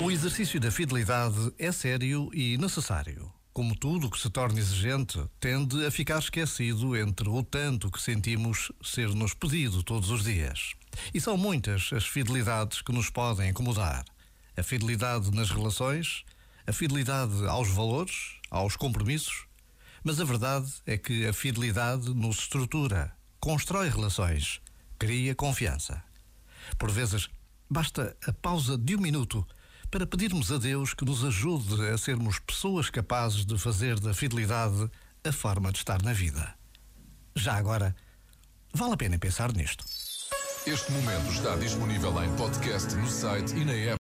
O exercício da fidelidade é sério e necessário. Como tudo que se torna exigente, tende a ficar esquecido entre o tanto que sentimos ser-nos pedido todos os dias. E são muitas as fidelidades que nos podem incomodar. A fidelidade nas relações, a fidelidade aos valores, aos compromissos. Mas a verdade é que a fidelidade nos estrutura, constrói relações, cria confiança. Por vezes, basta a pausa de um minuto para pedirmos a Deus que nos ajude a sermos pessoas capazes de fazer da fidelidade a forma de estar na vida. Já agora, vale a pena pensar nisto. Este momento está disponível em podcast no site e na app.